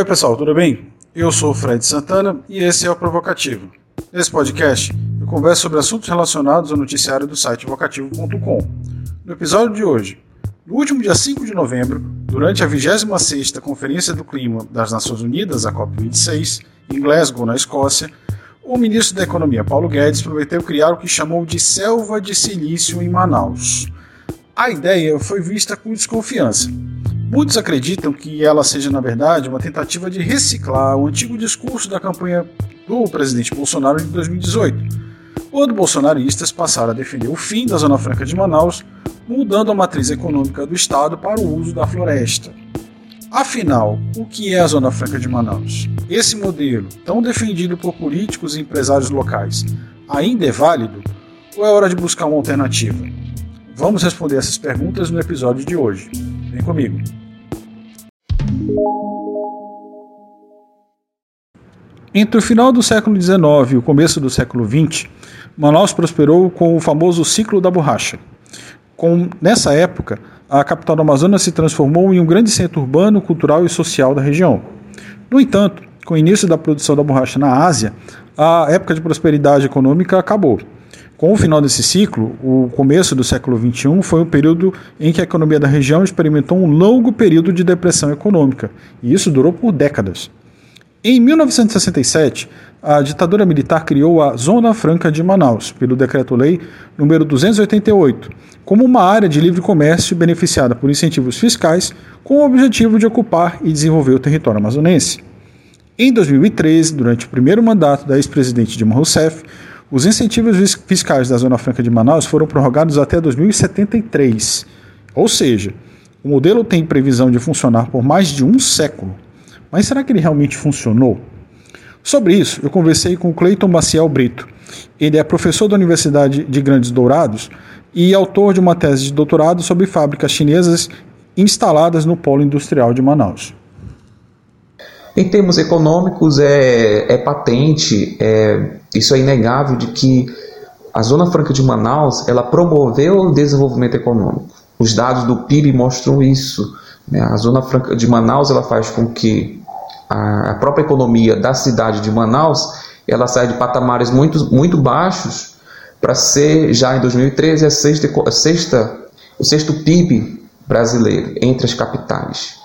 Oi, pessoal, tudo bem? Eu sou o Fred Santana e esse é o Provocativo. Nesse podcast, eu converso sobre assuntos relacionados ao noticiário do site vocativo.com. No episódio de hoje, no último dia 5 de novembro, durante a 26ª Conferência do Clima das Nações Unidas, a COP26, em Glasgow, na Escócia, o ministro da Economia, Paulo Guedes, prometeu criar o que chamou de selva de silício em Manaus. A ideia foi vista com desconfiança. Muitos acreditam que ela seja, na verdade, uma tentativa de reciclar o antigo discurso da campanha do presidente Bolsonaro de 2018, quando bolsonaristas passaram a defender o fim da Zona Franca de Manaus, mudando a matriz econômica do Estado para o uso da floresta. Afinal, o que é a Zona Franca de Manaus? Esse modelo, tão defendido por políticos e empresários locais, ainda é válido? Ou é hora de buscar uma alternativa? Vamos responder essas perguntas no episódio de hoje. Vem comigo. Entre o final do século XIX e o começo do século XX, Manaus prosperou com o famoso ciclo da borracha. Com, nessa época, a capital do Amazonas se transformou em um grande centro urbano, cultural e social da região. No entanto, com o início da produção da borracha na Ásia, a época de prosperidade econômica acabou. Com o final desse ciclo, o começo do século XXI foi um período em que a economia da região experimentou um longo período de depressão econômica, e isso durou por décadas. Em 1967, a ditadura militar criou a Zona Franca de Manaus, pelo Decreto-Lei número 288, como uma área de livre comércio beneficiada por incentivos fiscais com o objetivo de ocupar e desenvolver o território amazonense. Em 2013, durante o primeiro mandato da ex-presidente Dilma Rousseff, os incentivos fiscais da Zona Franca de Manaus foram prorrogados até 2073. Ou seja, o modelo tem previsão de funcionar por mais de um século. Mas será que ele realmente funcionou? Sobre isso, eu conversei com Cleiton Maciel Brito. Ele é professor da Universidade de Grandes Dourados e autor de uma tese de doutorado sobre fábricas chinesas instaladas no polo industrial de Manaus. Em termos econômicos, é, é patente, é, isso é inegável de que a Zona Franca de Manaus ela promoveu o desenvolvimento econômico. Os dados do PIB mostram isso. Né? A Zona Franca de Manaus ela faz com que a, a própria economia da cidade de Manaus ela saia de patamares muito, muito baixos para ser já em 2013 a sexta, a sexta, o sexto PIB brasileiro entre as capitais.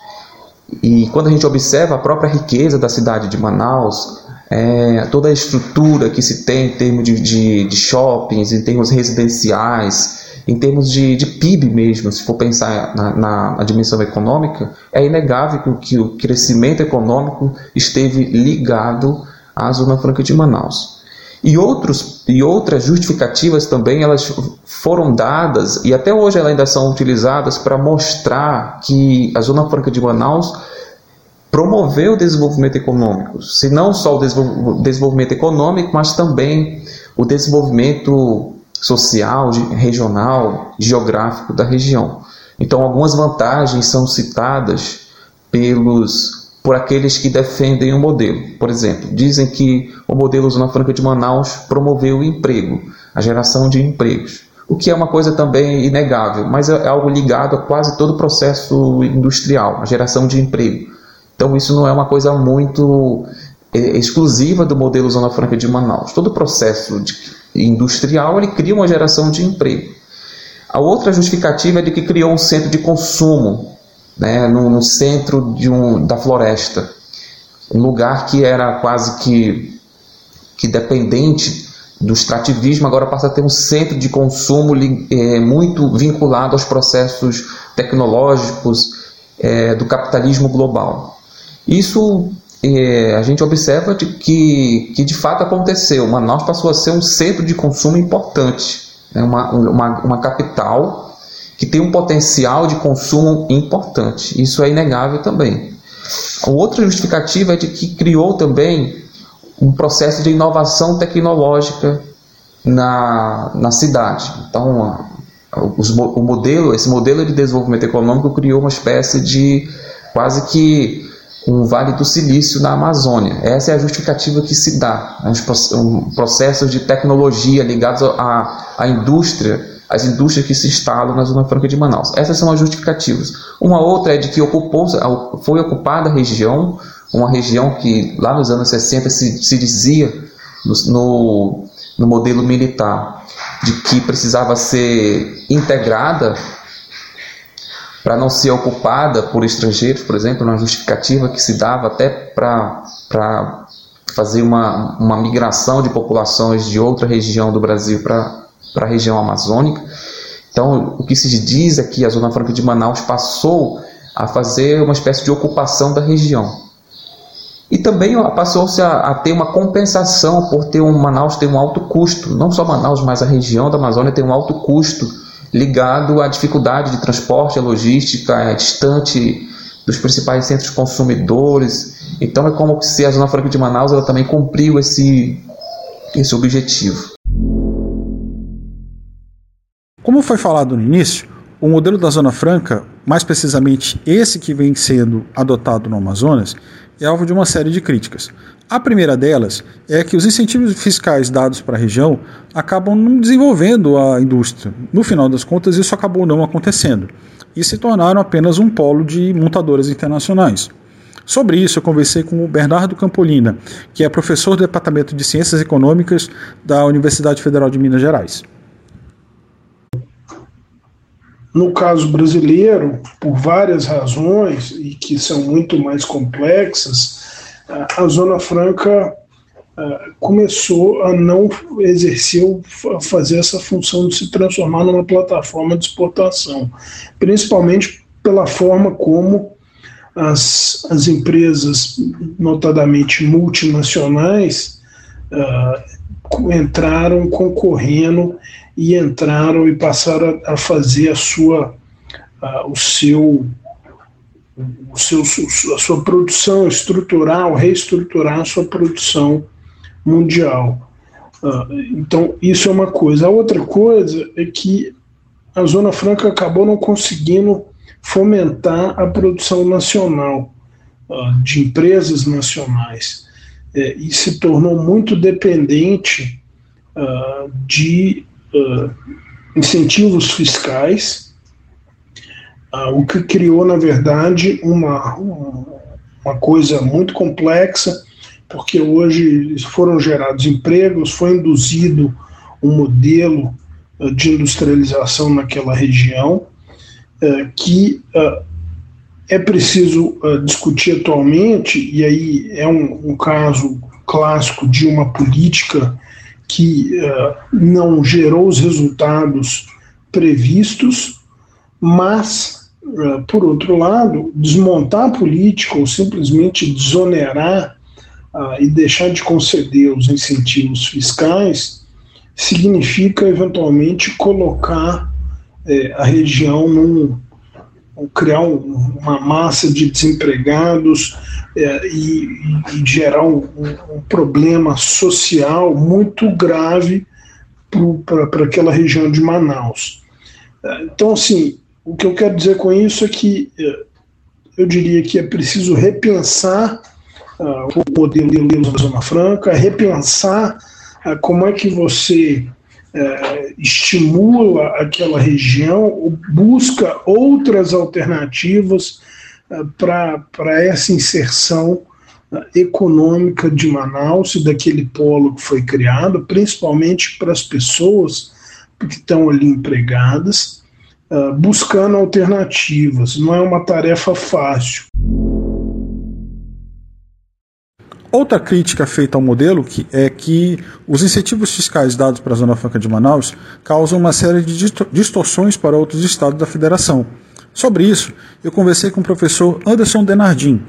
E quando a gente observa a própria riqueza da cidade de Manaus, é, toda a estrutura que se tem em termos de, de, de shoppings, em termos residenciais, em termos de, de PIB mesmo, se for pensar na, na, dimensão econômica, é inegável que o crescimento econômico esteve ligado à Zona Franca de Manaus. E, outros, e outras justificativas também elas foram dadas e até hoje elas ainda são utilizadas para mostrar que a Zona Franca de Manaus promoveu o desenvolvimento econômico, se não só o desenvolvimento econômico, mas também o desenvolvimento social, regional, geográfico da região. Então, algumas vantagens são citadas pelos por aqueles que defendem o modelo. Por exemplo, dizem que o modelo Zona Franca de Manaus promoveu o emprego, a geração de empregos, o que é uma coisa também inegável, mas é algo ligado a quase todo o processo industrial, a geração de emprego. Então isso não é uma coisa muito é, exclusiva do modelo Zona Franca de Manaus. Todo o processo industrial ele cria uma geração de emprego. A outra justificativa é de que criou um centro de consumo né, no, no centro de um, da floresta, um lugar que era quase que, que dependente do extrativismo, agora passa a ter um centro de consumo é, muito vinculado aos processos tecnológicos é, do capitalismo global. Isso é, a gente observa de que, que de fato aconteceu. Manaus passou a ser um centro de consumo importante, né? uma, uma, uma capital que tem um potencial de consumo importante. Isso é inegável também. Outra justificativa é de que criou também um processo de inovação tecnológica na, na cidade. Então, a, o modelo, esse modelo de desenvolvimento econômico criou uma espécie de quase que um Vale do Silício na Amazônia. Essa é a justificativa que se dá. Né? Um processo de tecnologia ligados à, à indústria, às indústrias que se instalam na Zona Franca de Manaus. Essas são as justificativas. Uma outra é de que ocupou, foi ocupada a região uma região que lá nos anos 60 se, se dizia no, no, no modelo militar de que precisava ser integrada para não ser ocupada por estrangeiros, por exemplo, uma justificativa que se dava até para fazer uma, uma migração de populações de outra região do Brasil para a região amazônica. Então, o que se diz é que a Zona Franca de Manaus passou a fazer uma espécie de ocupação da região. E também passou-se a, a, ter uma compensação por ter um Manaus ter um alto custo, não só Manaus, mas a região da Amazônia tem um alto custo ligado à dificuldade de transporte, à logística, é distante dos principais centros consumidores. Então é como se a Zona Franca de Manaus ela também cumpriu esse, esse objetivo. Como foi falado no início, o modelo da Zona Franca, mais precisamente esse que vem sendo adotado no Amazonas, é alvo de uma série de críticas. A primeira delas é que os incentivos fiscais dados para a região acabam não desenvolvendo a indústria. No final das contas, isso acabou não acontecendo e se tornaram apenas um polo de montadoras internacionais. Sobre isso, eu conversei com o Bernardo Campolina, que é professor do Departamento de Ciências Econômicas da Universidade Federal de Minas Gerais. No caso brasileiro, por várias razões e que são muito mais complexas, a Zona Franca começou a não exercer, a fazer essa função de se transformar numa plataforma de exportação, principalmente pela forma como as, as empresas, notadamente multinacionais, entraram concorrendo e entraram e passaram a, fazer a sua, a, o seu, o seu, a sua produção estrutural, reestruturar a sua produção mundial. Uh, então, isso é uma coisa. A outra coisa é que a Zona Franca acabou não conseguindo fomentar a produção nacional, uh, de empresas nacionais, é, e se tornou muito dependente uh, de uh, incentivos fiscais, uh, o que criou, na verdade, uma, uma coisa muito complexa, porque hoje foram gerados empregos, foi induzido um modelo de industrialização naquela região, que é preciso discutir atualmente, e aí é um, um caso clássico de uma política que uh, não gerou os resultados previstos, mas, uh, por outro lado, desmontar a política ou simplesmente desonerar uh, e deixar de conceder os incentivos fiscais significa, eventualmente, colocar eh, a região num, criar um, uma massa de desempregados é, e, e, gerar um, um, problema social muito grave para aquela região de Manaus. É, então, assim, o que eu quero dizer com isso é que é, eu diria que é preciso repensar uh, o modelo da Zona Franca, repensar uh, como é que você é, estimula aquela região, busca outras alternativas é, para essa inserção é, econômica de Manaus e daquele polo que foi criado, principalmente para as pessoas que estão ali empregadas, é, buscando alternativas. Não é uma tarefa fácil. Outra crítica feita ao modelo que é que os incentivos fiscais dados para a Zona Franca de Manaus causam uma série de distorções para outros estados da federação. Sobre isso, eu conversei com o professor Anderson Denardim,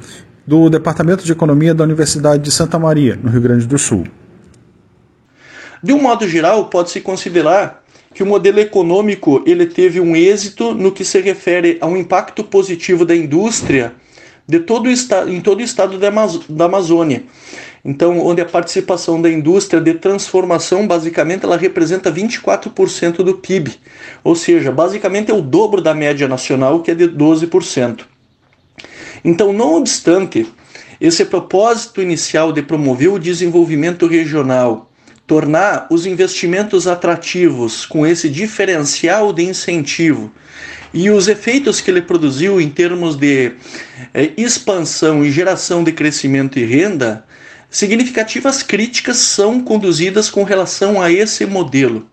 do Departamento de Economia da Universidade de Santa Maria, no Rio Grande do Sul. De um modo geral, pode-se considerar que o modelo econômico ele teve um êxito no que se refere a um impacto positivo da indústria de todo o estado, em todo o estado da, da Amazônia. Então, onde a participação da indústria de transformação, basicamente, ela representa 24% do PIB. Ou seja, basicamente é o dobro da média nacional, que é de 12%. Então, não obstante esse propósito inicial de promover o desenvolvimento regional, tornar os investimentos atrativos com esse diferencial de incentivo e os efeitos que ele produziu em termos de eh, expansão e geração de crescimento e renda, significativas críticas são conduzidas com relação a esse modelo.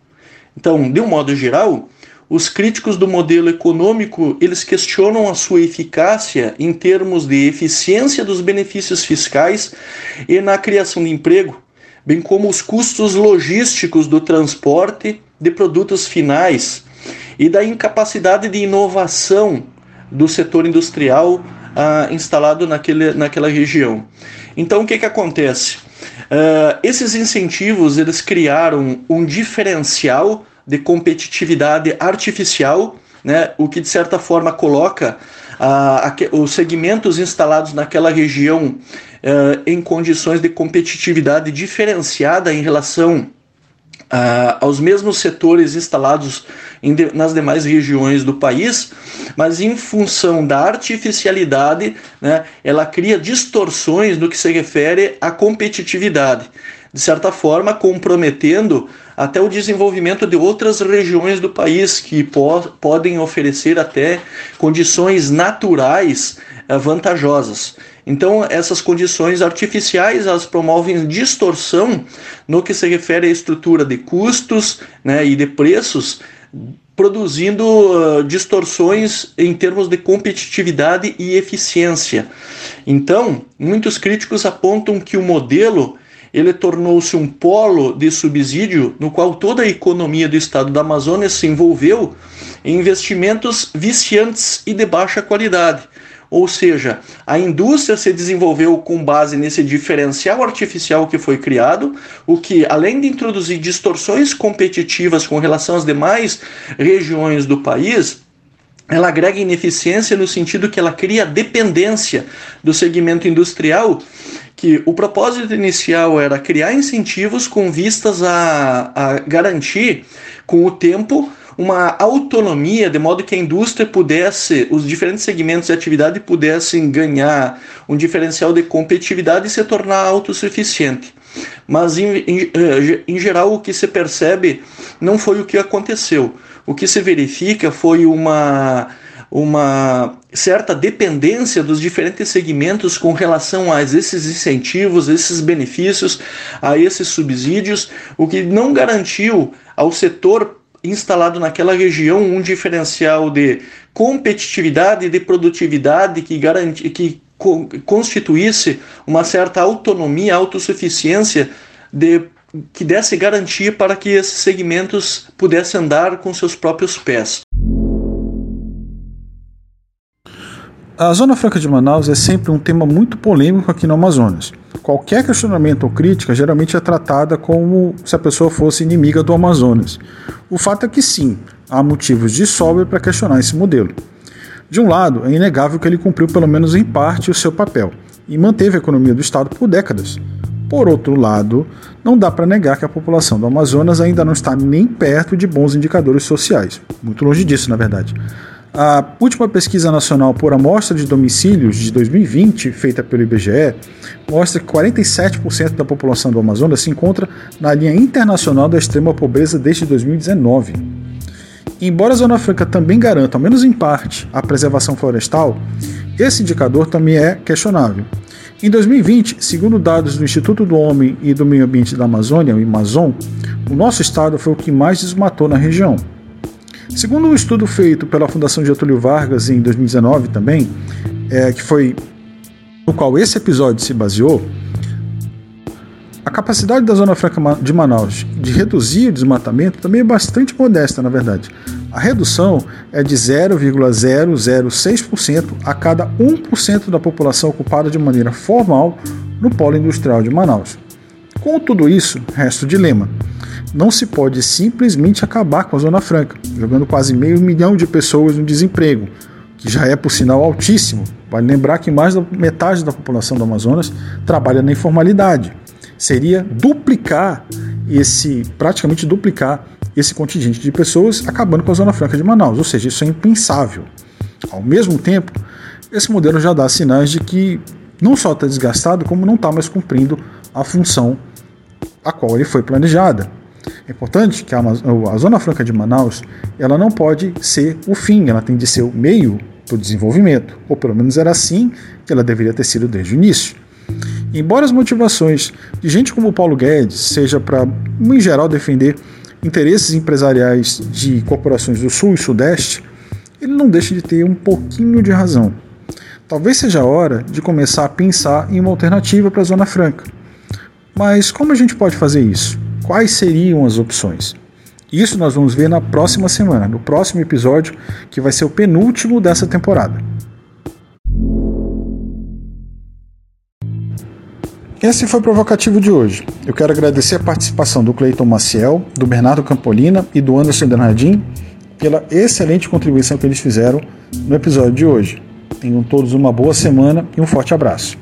Então, de um modo geral, os críticos do modelo econômico, eles questionam a sua eficácia em termos de eficiência dos benefícios fiscais e na criação de emprego, bem como os custos logísticos do transporte de produtos finais e da incapacidade de inovação do setor industrial ah, instalado naquele, naquela região. Então, o que, que acontece? Uh, esses incentivos eles criaram um diferencial de competitividade artificial, né, o que de certa forma coloca os segmentos instalados naquela região uh, em condições de competitividade diferenciada em relação uh, aos mesmos setores instalados de, nas demais regiões do país, mas em função da artificialidade, né, ela cria distorções no que se refere à competitividade, de certa forma comprometendo até o desenvolvimento de outras regiões do país que po podem oferecer até condições naturais uh, vantajosas. Então, essas condições artificiais elas promovem distorção no que se refere à estrutura de custos né, e de preços, produzindo uh, distorções em termos de competitividade e eficiência. Então, muitos críticos apontam que o modelo ele tornou-se um polo de subsídio no qual toda a economia do estado da Amazônia se envolveu em investimentos viciantes e de baixa qualidade. Ou seja, a indústria se desenvolveu com base nesse diferencial artificial que foi criado, o que, além de introduzir distorções competitivas com relação às demais regiões do país, ela agrega ineficiência no sentido que ela cria dependência do segmento industrial, que o propósito inicial era criar incentivos com vistas a, a garantir, com o tempo, uma autonomia, de modo que a indústria pudesse, os diferentes segmentos de atividade pudessem ganhar um diferencial de competitividade e se tornar autossuficiente. Mas, em, em, eh, em geral, o que se percebe não foi o que aconteceu. O que se verifica foi uma uma certa dependência dos diferentes segmentos com relação a esses incentivos, esses benefícios, a esses subsídios, o que não garantiu ao setor instalado naquela região um diferencial de competitividade e de produtividade que, garanti, que constituísse uma certa autonomia, autossuficiência de, que desse garantia para que esses segmentos pudessem andar com seus próprios pés. A Zona Franca de Manaus é sempre um tema muito polêmico aqui no Amazonas. Qualquer questionamento ou crítica geralmente é tratada como se a pessoa fosse inimiga do Amazonas. O fato é que sim, há motivos de sobra para questionar esse modelo. De um lado, é inegável que ele cumpriu pelo menos em parte o seu papel e manteve a economia do estado por décadas. Por outro lado, não dá para negar que a população do Amazonas ainda não está nem perto de bons indicadores sociais. Muito longe disso, na verdade. A última pesquisa nacional por amostra de domicílios de 2020, feita pelo IBGE, mostra que 47% da população do Amazonas se encontra na linha internacional da extrema pobreza desde 2019. Embora a Zona Franca também garanta, ao menos em parte, a preservação florestal, esse indicador também é questionável. Em 2020, segundo dados do Instituto do Homem e do Meio Ambiente da Amazônia, o IMAZON, o nosso estado foi o que mais desmatou na região. Segundo um estudo feito pela Fundação Getúlio Vargas em 2019 também, é, que foi no qual esse episódio se baseou, a capacidade da Zona Franca de Manaus de reduzir o desmatamento também é bastante modesta, na verdade. A redução é de 0,006% a cada 1% da população ocupada de maneira formal no polo industrial de Manaus. Com tudo isso, resta o dilema não se pode simplesmente acabar com a Zona Franca, jogando quase meio milhão de pessoas no desemprego, que já é, por sinal, altíssimo. Vale lembrar que mais da metade da população do Amazonas trabalha na informalidade. Seria duplicar esse, praticamente duplicar esse contingente de pessoas acabando com a Zona Franca de Manaus, ou seja, isso é impensável. Ao mesmo tempo, esse modelo já dá sinais de que não só está desgastado, como não está mais cumprindo a função a qual ele foi planejada. É importante que a, a Zona Franca de Manaus ela não pode ser o fim, ela tem de ser o meio do desenvolvimento, ou pelo menos era assim que ela deveria ter sido desde o início. Embora as motivações de gente como Paulo Guedes seja para, em geral, defender interesses empresariais de corporações do Sul e Sudeste, ele não deixa de ter um pouquinho de razão. Talvez seja a hora de começar a pensar em uma alternativa para a Zona Franca. Mas como a gente pode fazer isso? Quais seriam as opções? Isso nós vamos ver na próxima semana, no próximo episódio, que vai ser o penúltimo dessa temporada. Esse foi o provocativo de hoje. Eu quero agradecer a participação do Cleiton Maciel, do Bernardo Campolina e do Anderson Bernardim pela excelente contribuição que eles fizeram no episódio de hoje. Tenham todos uma boa semana e um forte abraço.